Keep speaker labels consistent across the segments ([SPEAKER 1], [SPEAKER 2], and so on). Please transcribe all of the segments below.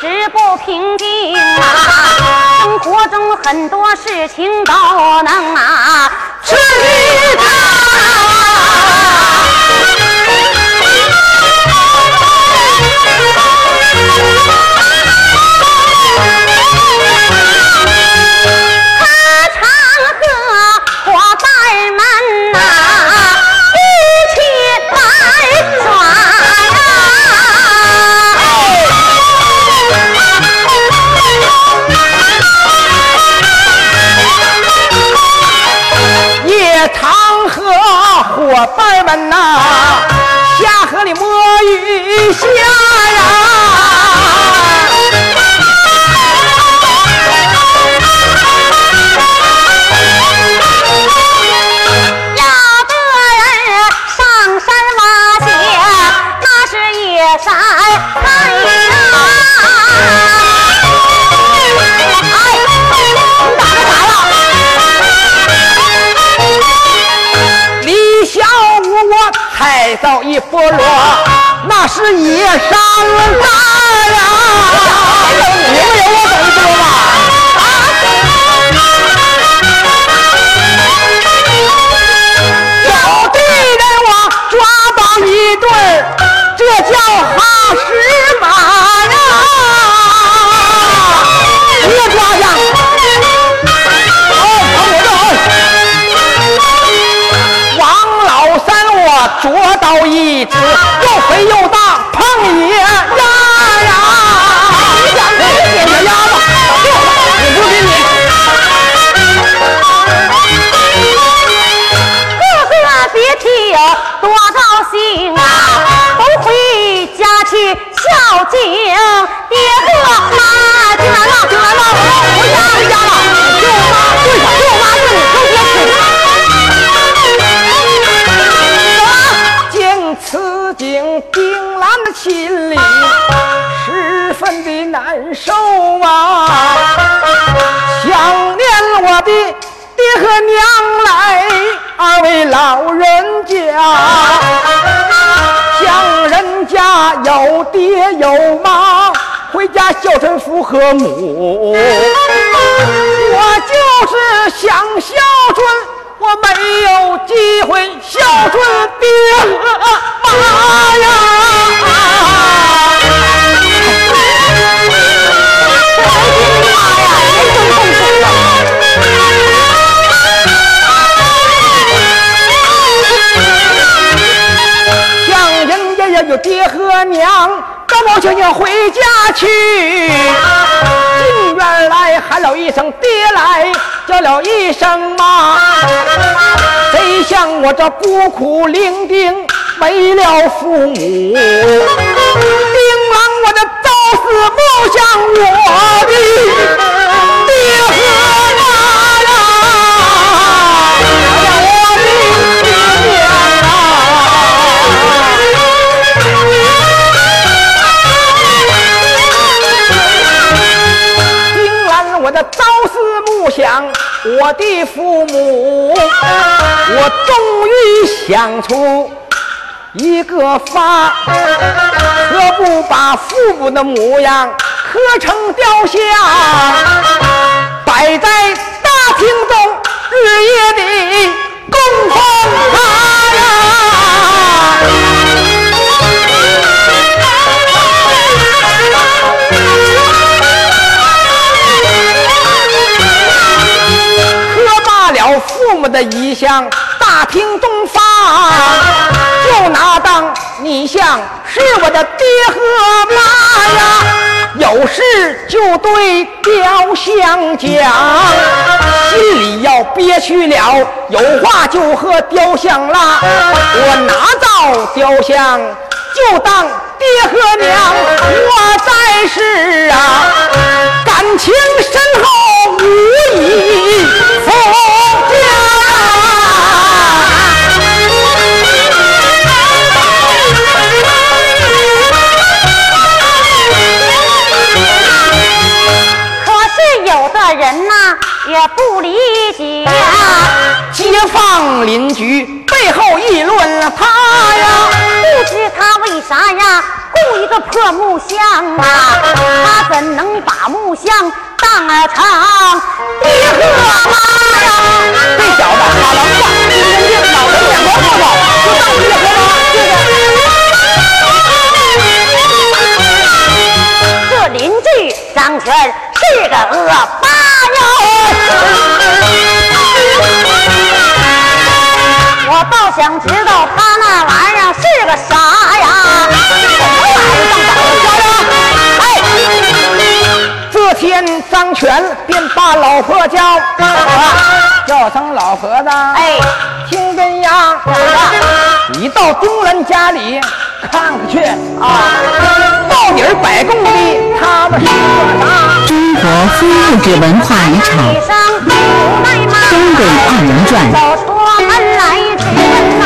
[SPEAKER 1] 直不平静啊，生活中很多事情都能啊
[SPEAKER 2] 知道。下河里摸鱼虾
[SPEAKER 1] 佛罗，那是野山
[SPEAKER 2] 大呀。你们有我懂知道吗？有的人我抓到一对儿，这叫哈
[SPEAKER 1] 有爹
[SPEAKER 2] 有妈，回家孝顺父和母。我就是想孝顺，我没有机会孝顺爹和妈呀！人家也有爹和娘，高高兴兴回家去。进院来喊了一声爹来，叫了一声妈。谁像我这孤苦伶仃，没了父母，叮啷我的朝思暮想我的想，我的父母，我终于想出一个法，何不把父母的模样刻成雕像，摆在大厅中，日夜的供奉他呀。的遗像，大厅东方，就拿当你像是我的爹和妈呀。有事就对雕像讲，心里要憋屈了，有话就和雕像拉。我拿到雕像，就当爹和娘我在世啊，感情深厚无以复
[SPEAKER 1] 不理解。
[SPEAKER 2] 街坊邻居背后议论他呀，
[SPEAKER 1] 不知他为啥呀，雇一个破木箱啊？他怎能把木箱当儿成爹和妈呀？
[SPEAKER 2] 这小子好能话，人家脑袋眼光不好，就当爹和妈。
[SPEAKER 1] 这张全是个恶霸哟！我倒想知道他那玩意儿是个啥呀？
[SPEAKER 2] 这天张全便把老婆叫，叫声老婆子，
[SPEAKER 1] 哎，
[SPEAKER 2] 听你到丁兰家里看看去啊，到底儿百公里他们是个啥？
[SPEAKER 3] 中国非物质文化遗产？东北二人转
[SPEAKER 1] 走出门来只问呐。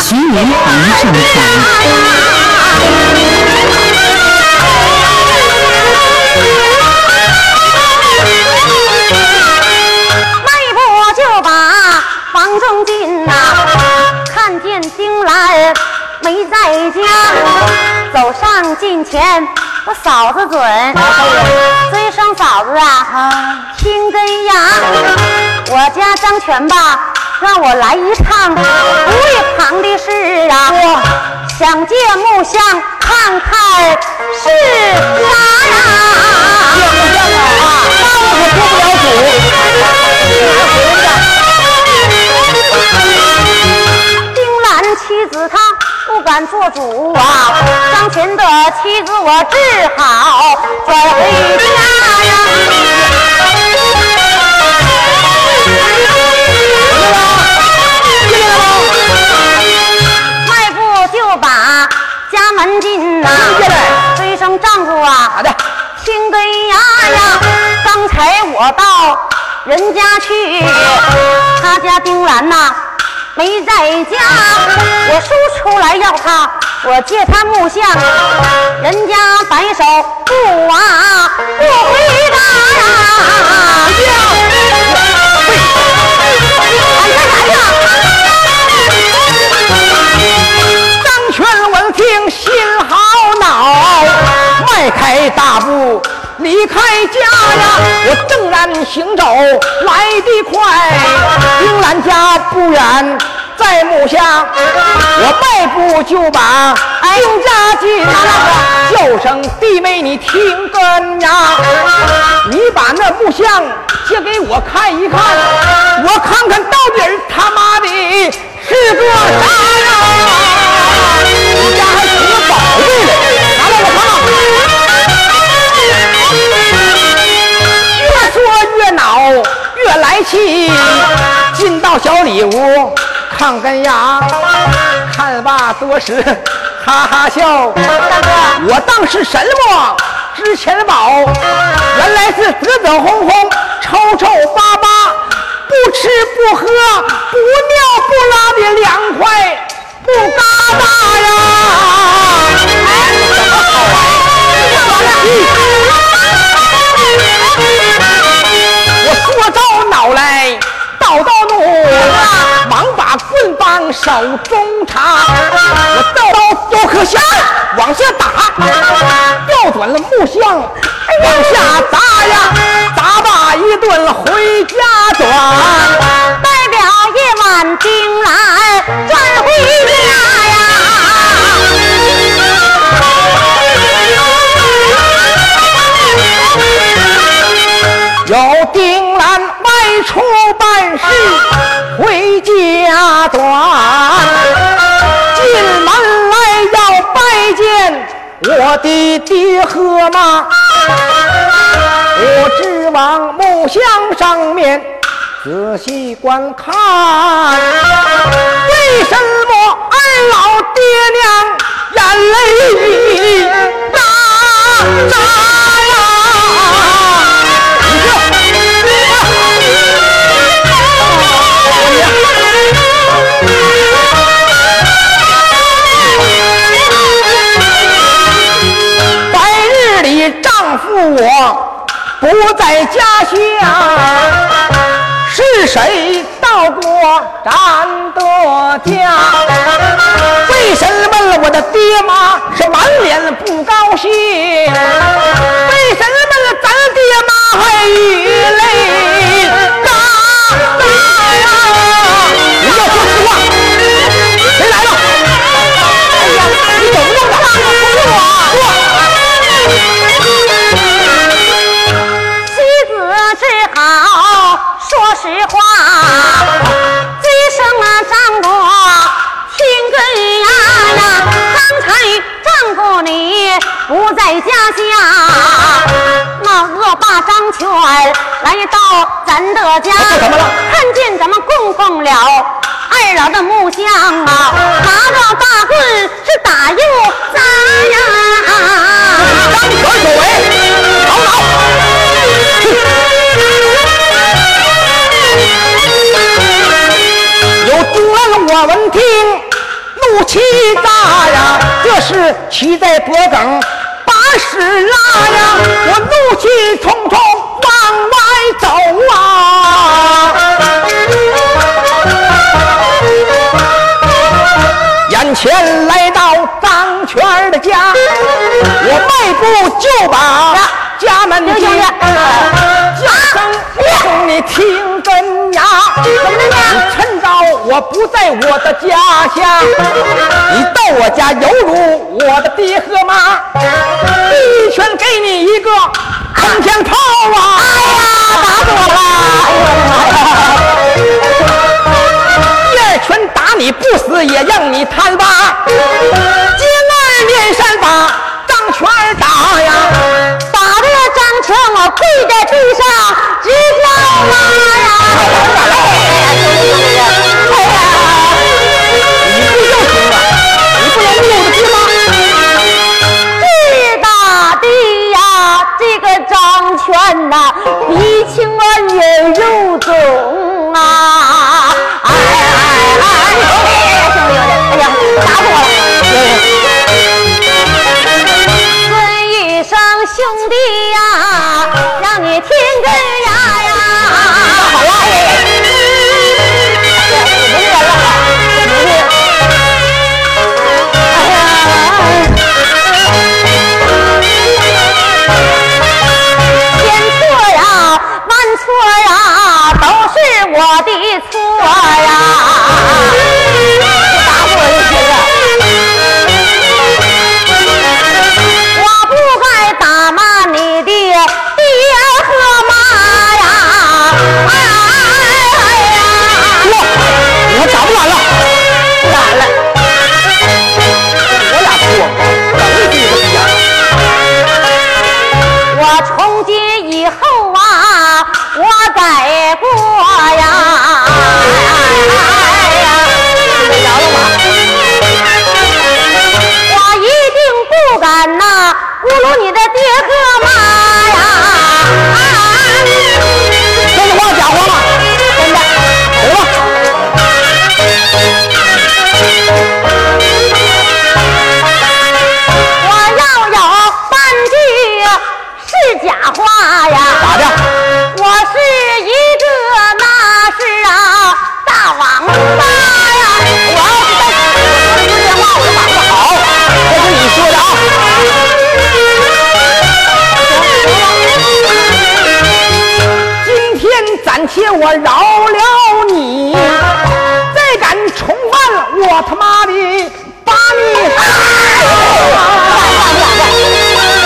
[SPEAKER 3] 徐云鹏上传。
[SPEAKER 1] 迈步就把房中进呐、看见丁兰没在家，走上近前，我嫂子准，尊声嫂子啊，听根呀，我家张全吧，让我来一趟，不为旁的事啊，想借木箱看看是啥呀？
[SPEAKER 2] 那我可做不了
[SPEAKER 1] 丁妻子她不敢做主啊，张全的妻子我只好转回家呀。迈步就把家门进呐、
[SPEAKER 2] 进来
[SPEAKER 1] 追声丈夫啊，
[SPEAKER 2] 好的，
[SPEAKER 1] 听根呀呀，刚才我到人家去，他家丁兰呐、没在家，我叔出来要他，我借他木像，人家摆手不啊，不回答呀。
[SPEAKER 2] 离开家呀。我正然行走来得快，丁兰家不远在木下，我迈步就把丁家进啊，叫声弟妹你听根呀，你把那木像借给我看一看，我看看到底他妈的是个啥呀？恼，越来气，进到小里屋看根牙，看罢多时，哈哈笑。
[SPEAKER 1] 大哥，
[SPEAKER 2] 我当是什么值钱的宝？原来是紫紫红红、臭臭巴巴，不吃不喝、不尿不拉的凉快，不嘎达呀！哎，怎么好我棍棒手中插，我刀刀可下，往下打，调转了木箱，往下砸呀，砸罢一顿回家转。
[SPEAKER 1] 代表夜晚丁兰转回家
[SPEAKER 2] 家短，进门来要拜见我的爹和妈。我直往木箱上面仔细观看，为什么二老爹娘眼泪大不在家乡，是谁到过咱的家？为什么我的爹妈是满脸不高兴？骑在脖梗，把屎拉呀！我怒气冲冲往外走啊！眼前来到张全的家，我迈步就把家门进。我不在我的家乡，你到我家犹如我的爹和妈，一拳给你一个空天炮啊！哎呀，打死我了！第二拳打你不死，也让你贪吧！接二面山把张全儿打呀！
[SPEAKER 1] 打的张全我跪在地上直叫妈呀！眼肉肿啊！哎哎哎！哎呀，兄弟，哎呀，打死
[SPEAKER 2] 且我饶了你，再敢重犯，我他妈的把你打！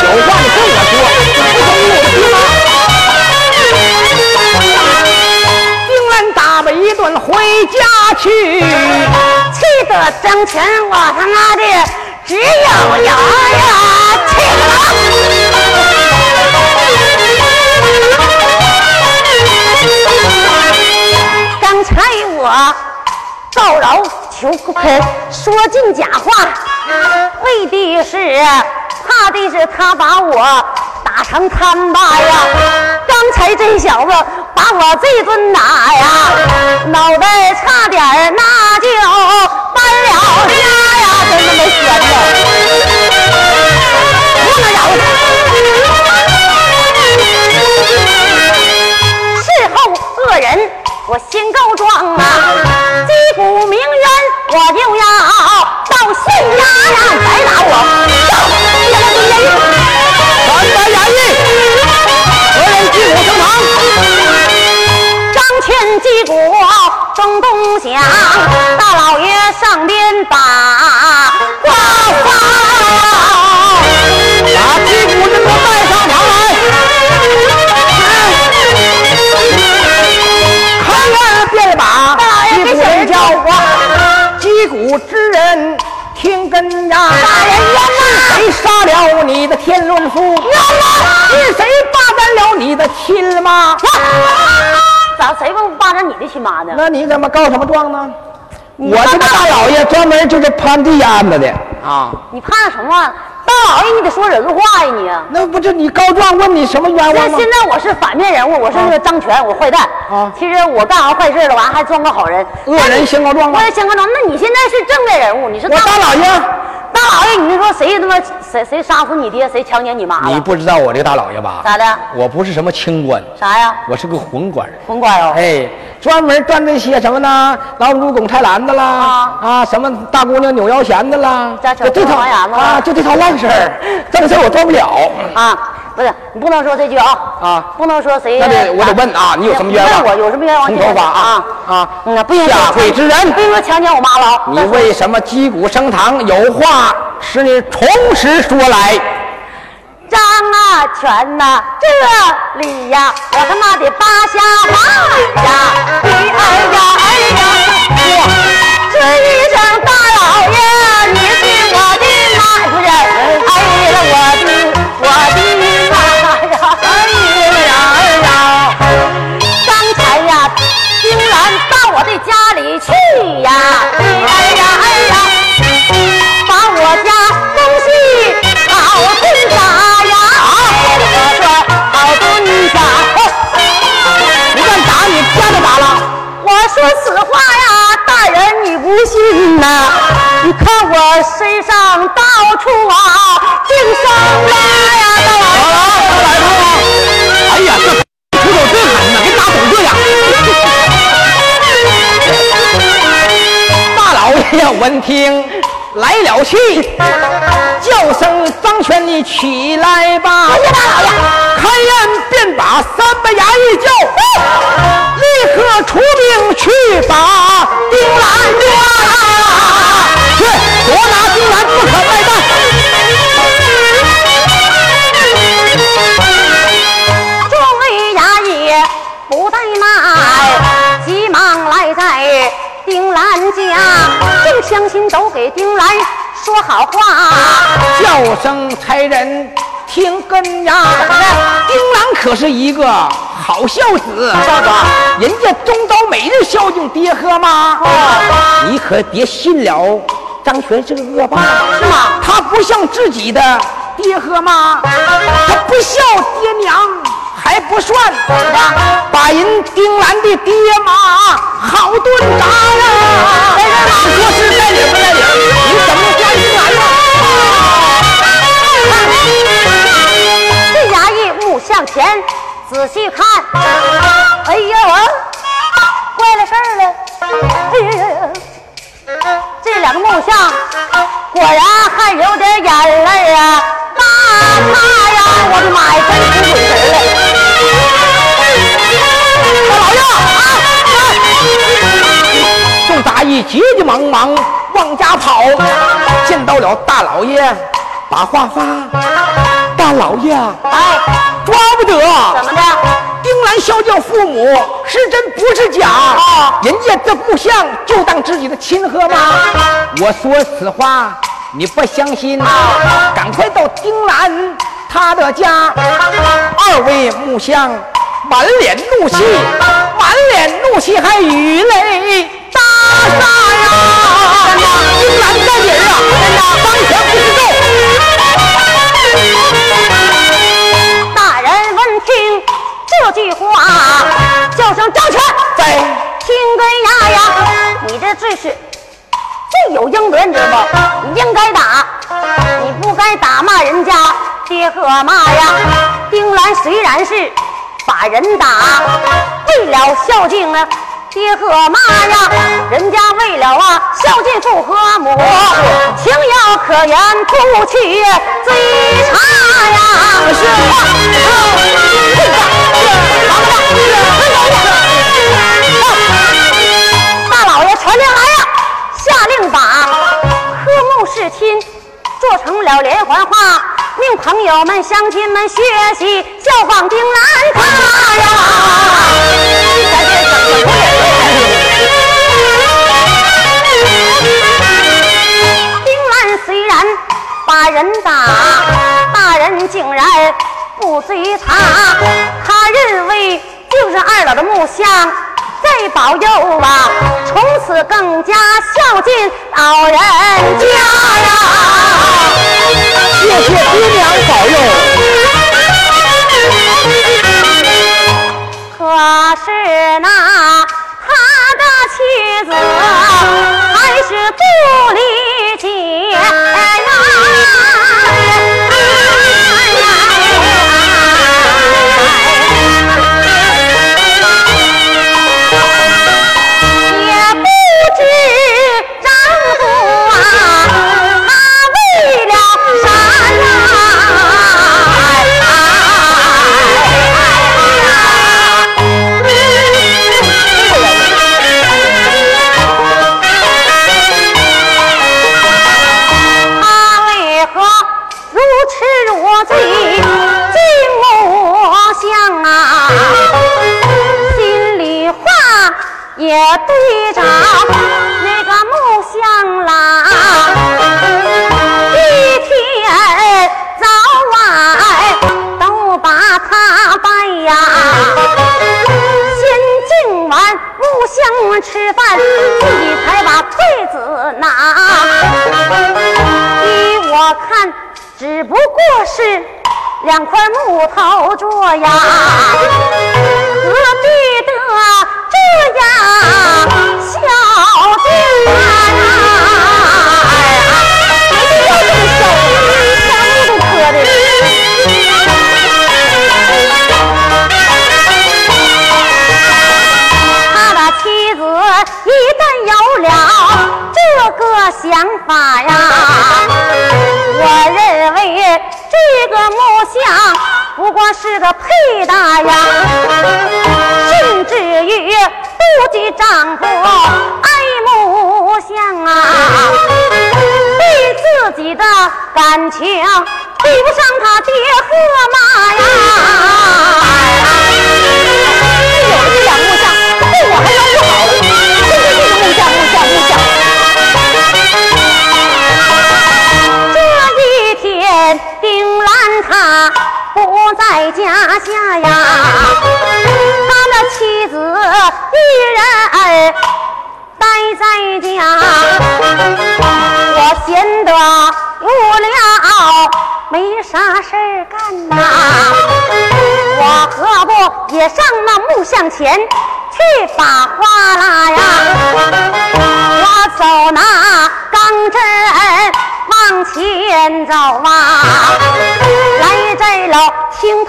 [SPEAKER 2] 有话你跟我说，不同意我的爹吗？定然打我一顿回家去。
[SPEAKER 1] 气得张全，我他妈的只有牙呀！刚才我告饶求不肯，说尽假话，为的是怕的是他把我打成摊巴呀！刚才这小子把我这顿打呀，脑袋差点那就搬了家呀！真他妈悬的，不能饶他！事后恶人，我先告
[SPEAKER 2] 天伦父？
[SPEAKER 1] 冤呐
[SPEAKER 2] 是谁霸占了你的亲妈？
[SPEAKER 1] 咋谁不霸占你的亲妈呢？
[SPEAKER 2] 那你怎么告什么状呢？我这个大老爷专门就是判这案子的啊。
[SPEAKER 1] 你怕什么？大老爷，你得说人话呀你！
[SPEAKER 2] 那不是你告状问你什么冤枉吗
[SPEAKER 1] 现现？在我是反面人物，我是那个张权，我坏蛋。
[SPEAKER 2] 啊
[SPEAKER 1] 其实我干完坏事了，完还装个好人。
[SPEAKER 2] 恶人先告状吗
[SPEAKER 1] 我也先告状。那你现在是正面人物，你是
[SPEAKER 2] 我大老爷，
[SPEAKER 1] 大老爷，你就说谁他妈谁谁杀死你爹，谁强奸你妈了？
[SPEAKER 2] 你不知道我这个大老爷吧？
[SPEAKER 1] 咋的？
[SPEAKER 2] 我不是什么清官，
[SPEAKER 1] 啥呀？
[SPEAKER 2] 我是个混官。
[SPEAKER 1] 混官哦。
[SPEAKER 2] 哎，专门干这些什么呢？老母猪拱菜篮子啦，
[SPEAKER 1] 啊
[SPEAKER 2] 啊，什么大姑娘扭腰弦的啦，就这套啊，就这套烂事儿，这个事儿我做不了。
[SPEAKER 1] 啊，不是，你不能说这句啊
[SPEAKER 2] 啊
[SPEAKER 1] 不能说谁。
[SPEAKER 2] 那得我得问啊你有什么冤枉
[SPEAKER 1] 问我有什么冤枉？
[SPEAKER 2] 你头发啊啊
[SPEAKER 1] 那，不应
[SPEAKER 2] 下跪之人
[SPEAKER 1] 不应说强奸我妈了。
[SPEAKER 2] 你为什么击鼓升堂？有话使你从实说来。
[SPEAKER 1] 张啊全呐，这里呀，我他妈的扒下马呀！哎呀哎呀，我这一声大老爷，去呀！哎呀哎呀！把我家东西好顿打呀！我说好顿打。
[SPEAKER 2] 不但打你，家都打了。
[SPEAKER 1] 我说此话呀，大人你不信呐？你看我身上到处啊净伤疤呀，大
[SPEAKER 2] 王来哎呀，闻听来了气，叫声张全，你起来吧。
[SPEAKER 1] 哎呀大老爷
[SPEAKER 2] 开宴便把三百衙役叫，立刻出兵去把丁兰抓。去，捉拿
[SPEAKER 1] 亲都给丁兰说好话。
[SPEAKER 2] 叫声才人听根呀！丁兰可是一个好孝子，
[SPEAKER 1] 孝子
[SPEAKER 2] 人家中刀每日孝敬爹和妈。你可别信了，张全是个恶霸，
[SPEAKER 1] 是吗？
[SPEAKER 2] 他不像自己的爹和妈，他不孝爹娘还不算，把人丁兰的爹妈好顿打呀！你说是在理不在理？你怎么能抓丁兰呢？
[SPEAKER 1] 这衙役目向前，仔细看，哎呀，我坏了事儿了！哎呀呀呀！这两个木像果然还有点眼泪啊！大他呀，我的妈呀，真出鬼神了！大老爷啊！
[SPEAKER 2] 众衙役急急忙忙往家跑，见到了大老爷，把话发。大老爷，
[SPEAKER 1] 哎，
[SPEAKER 2] 抓不得。
[SPEAKER 1] 怎么的？
[SPEAKER 2] 丁兰孝敬父母是真不是假？
[SPEAKER 1] 啊
[SPEAKER 2] 人家这不像就当自己的亲和吗？我说此话你不相信，赶快到丁兰他的家。二位木匠满脸怒气，满脸怒气还雨泪大洒呀！丁兰在理儿啊！
[SPEAKER 1] 大人闻听这句话，叫声张全，
[SPEAKER 2] 在
[SPEAKER 1] 听根牙呀，你这罪是罪有应得，你知道不？你应该打，你不该打骂人家爹和妈呀。丁兰虽然是把人打，为了孝敬啊。爹和妈呀，人家为了啊孝敬父和母，情有可原，不去追查呀。
[SPEAKER 2] 是
[SPEAKER 1] 大老爷传令来呀，下令把和睦侍亲做成了连环画，命朋友们、乡亲们学习效仿丁兰他呀。丁兰虽然把人打，大人竟然不追查，他认为就是二老的木像在保佑啊，从此更加孝敬老人家呀。
[SPEAKER 2] 谢谢爹娘保佑。
[SPEAKER 1] 可是那他的妻子头桌呀，是个屁大呀，甚至于。不及丈夫爱慕相啊，对自己的感情比不上他爹和妈呀。下呀。妻子一人待在家，我闲得无聊，没啥事儿干呐。我何不也上那木像前去把花拉呀？我走那钢针往前走啊，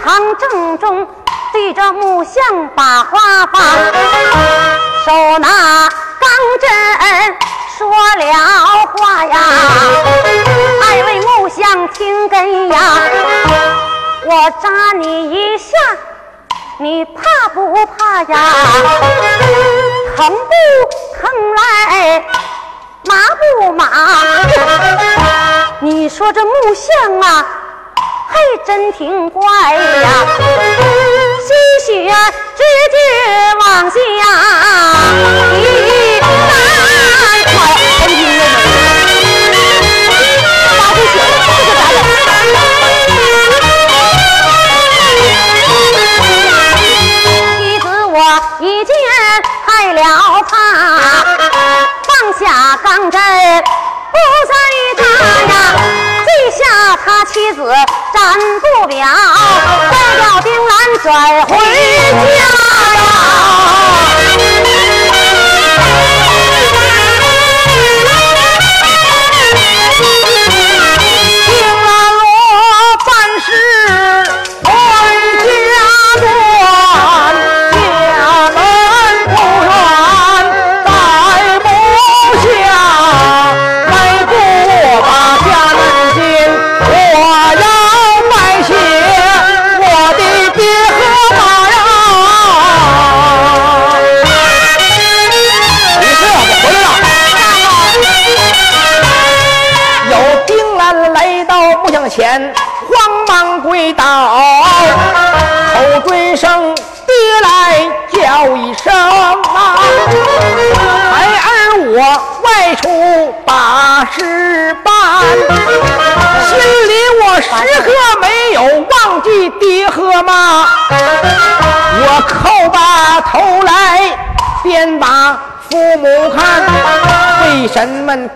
[SPEAKER 1] 堂正中。对着木像把花放，手拿钢针说了话呀。二位木像听根呀，我扎你一下，你怕不怕呀？疼不疼来？麻不麻？你说这木像啊？嘿真挺怪呀。吸血直接往下。滴答妈呀这个咋整妻子我一剑害了。他放下钢针不再扎呀这下他妻子站不了，再叫丁兰转回家
[SPEAKER 2] 呀。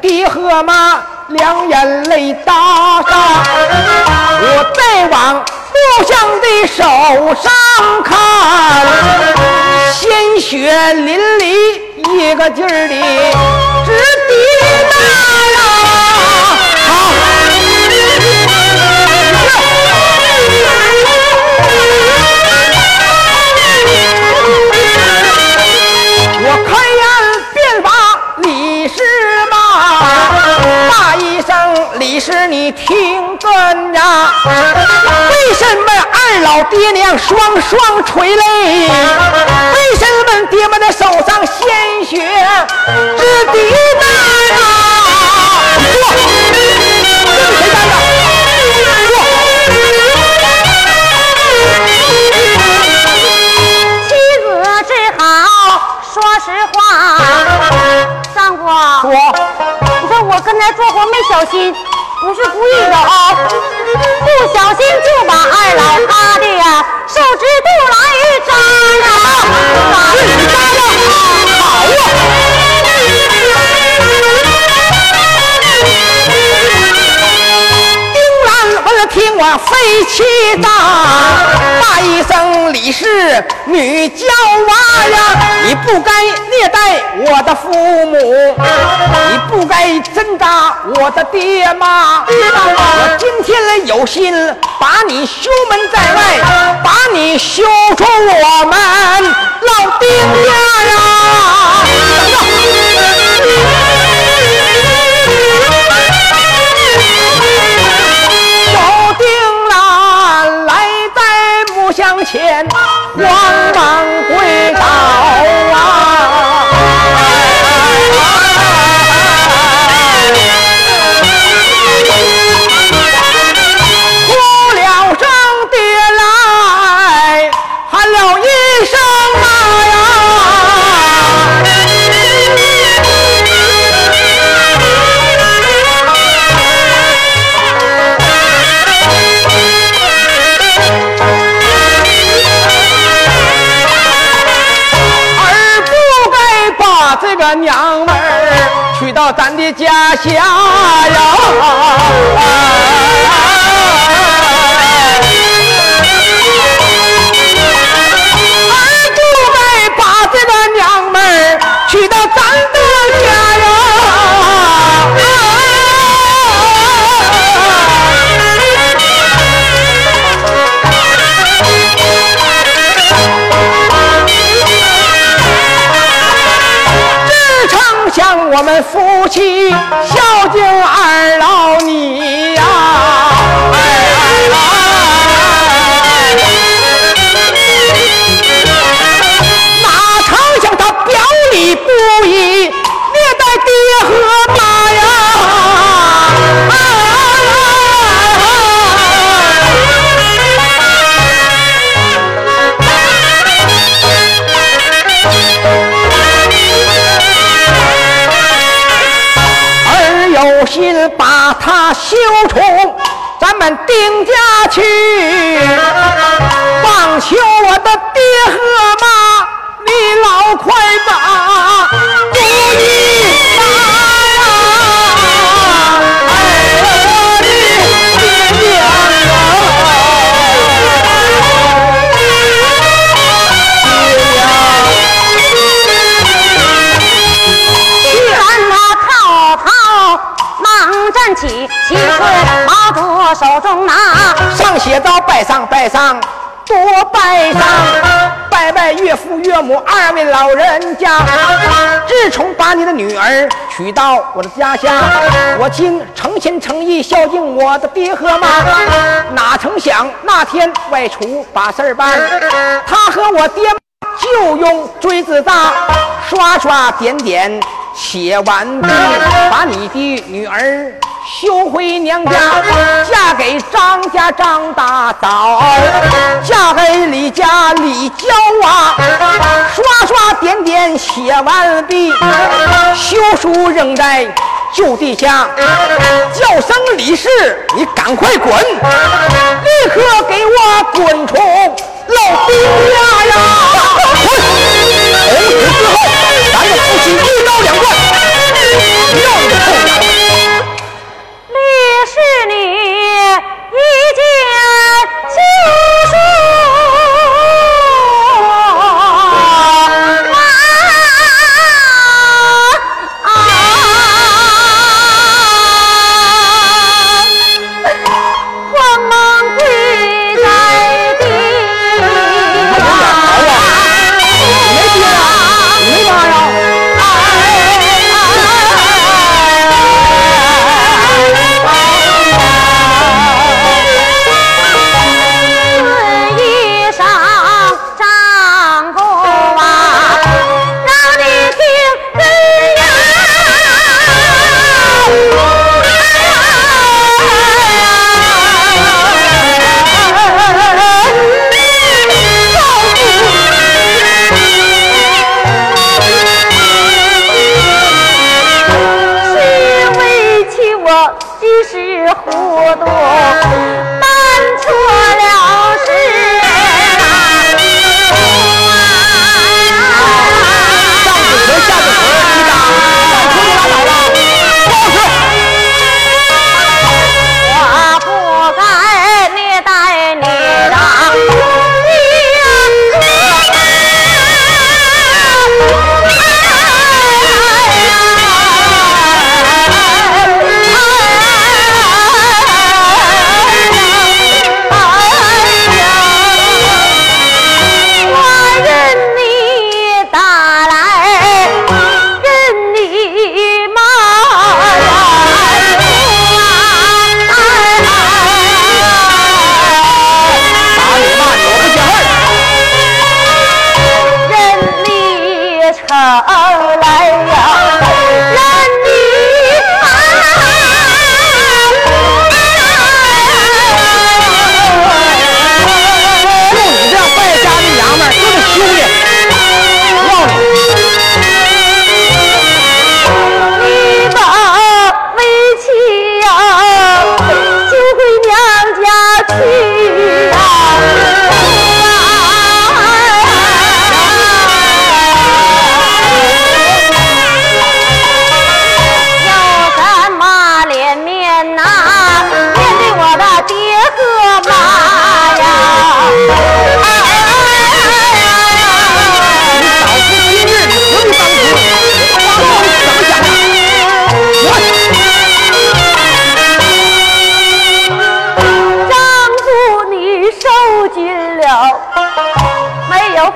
[SPEAKER 2] 爹和妈？两眼泪答答，我再往故乡的手上看，鲜血淋漓，一个劲儿的爹娘双双垂泪？为什么爹妈的手上鲜血直滴答呀？坐，这是谁干的？坐。
[SPEAKER 1] 妻子只好说实话，丈夫。
[SPEAKER 2] 说。
[SPEAKER 1] 我刚才做活没小心，不是故意的啊！小心就把二老他的呀手指肚来扎呀，
[SPEAKER 2] 扎了，好啊！丁兰闻了听我肺气大，大一声李氏女娇娃呀，你不该虐待我的父母，你不该针扎我的爹妈。有心把你休门在外，把你休出我们老丁家呀！有丁兰来在木箱前，到咱的家乡呀！儿不该把这个娘们儿娶到咱的家呀！只成想我们夫妻他休宠咱们丁家去，忘求我的爹和妈，你老快把主意站起，旗帜拿着手中拿，上写道拜上拜上。多拜上，拜拜岳父岳母二位老人家，自从把你的女儿娶到我的家乡，我竟诚心诚意孝敬我的爹和妈，哪成想那天外出把事儿办，他和我爹。就用锥子大，刷刷点点。写完毕，把你的女儿。休回娘家，嫁给张家张大嫂，嫁给李家李娇啊，刷刷点点写完毕，休书扔在旧地下，叫声李氏，你赶快滚，立刻给我滚出老丁家呀！滚！从此之后，咱们夫妻一刀两断，要你的臭娘！
[SPEAKER 1] 是你一见就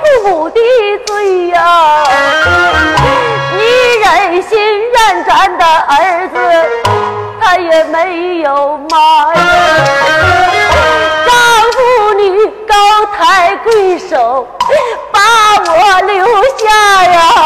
[SPEAKER 1] 父母的罪呀。你忍心让咱的儿子他也没有妈呀丈夫你高抬贵手把我留下呀。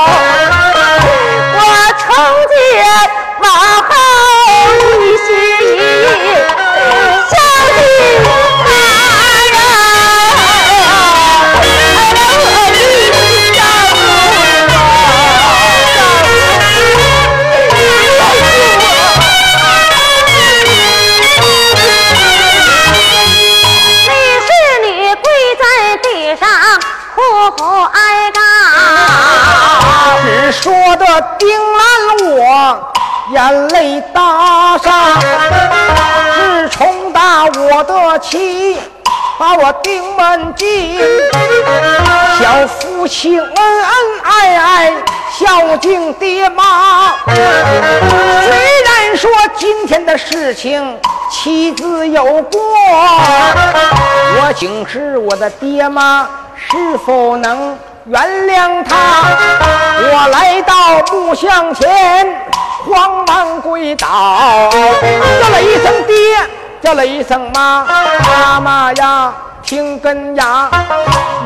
[SPEAKER 1] 说。
[SPEAKER 2] 眼泪打上，是冲打我的妻，把我顶门进。小夫妻恩恩爱爱，孝敬爹妈。虽然。说今天的事情，妻子有过，我请示我的爹妈是否能原谅他。我来到木像前，慌忙跪倒，叫了一声爹，叫了一声妈，妈妈呀。听根呀，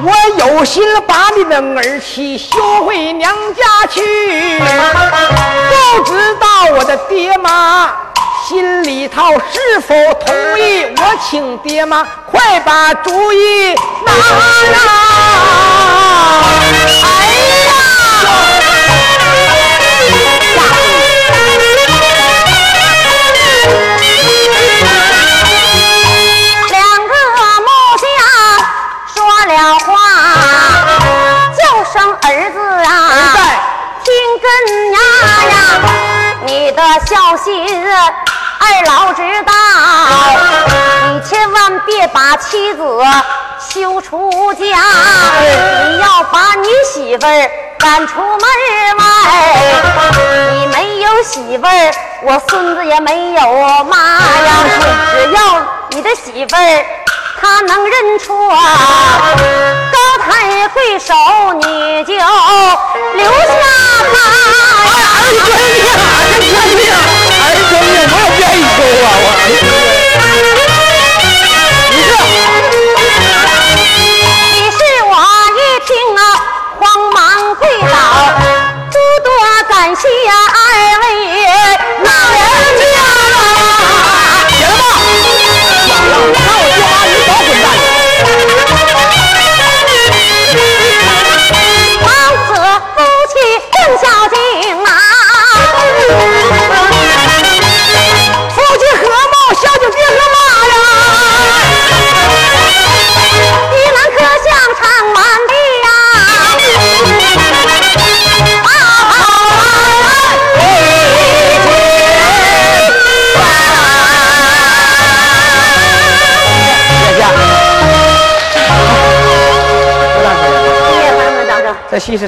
[SPEAKER 2] 我有心把你们儿媳休回娘家去，不知道我的爹妈心里头是否同意？我请爹妈快把主意拿呀！哎呀！
[SPEAKER 1] 两个木匠说了话，就剩儿子啊，儿，听根呀呀，你的孝心二老知道，你千万别把妻子。休出家，你要把你媳妇儿赶出门外。你没有媳妇儿，我孙子也没有妈呀！只要你的媳妇儿。他能认错，高抬贵手，你就留下他呀！
[SPEAKER 2] 儿子命，儿子命，我也愿意收啊！我。
[SPEAKER 1] 下二位老人家。
[SPEAKER 2] 行了吧？that she's a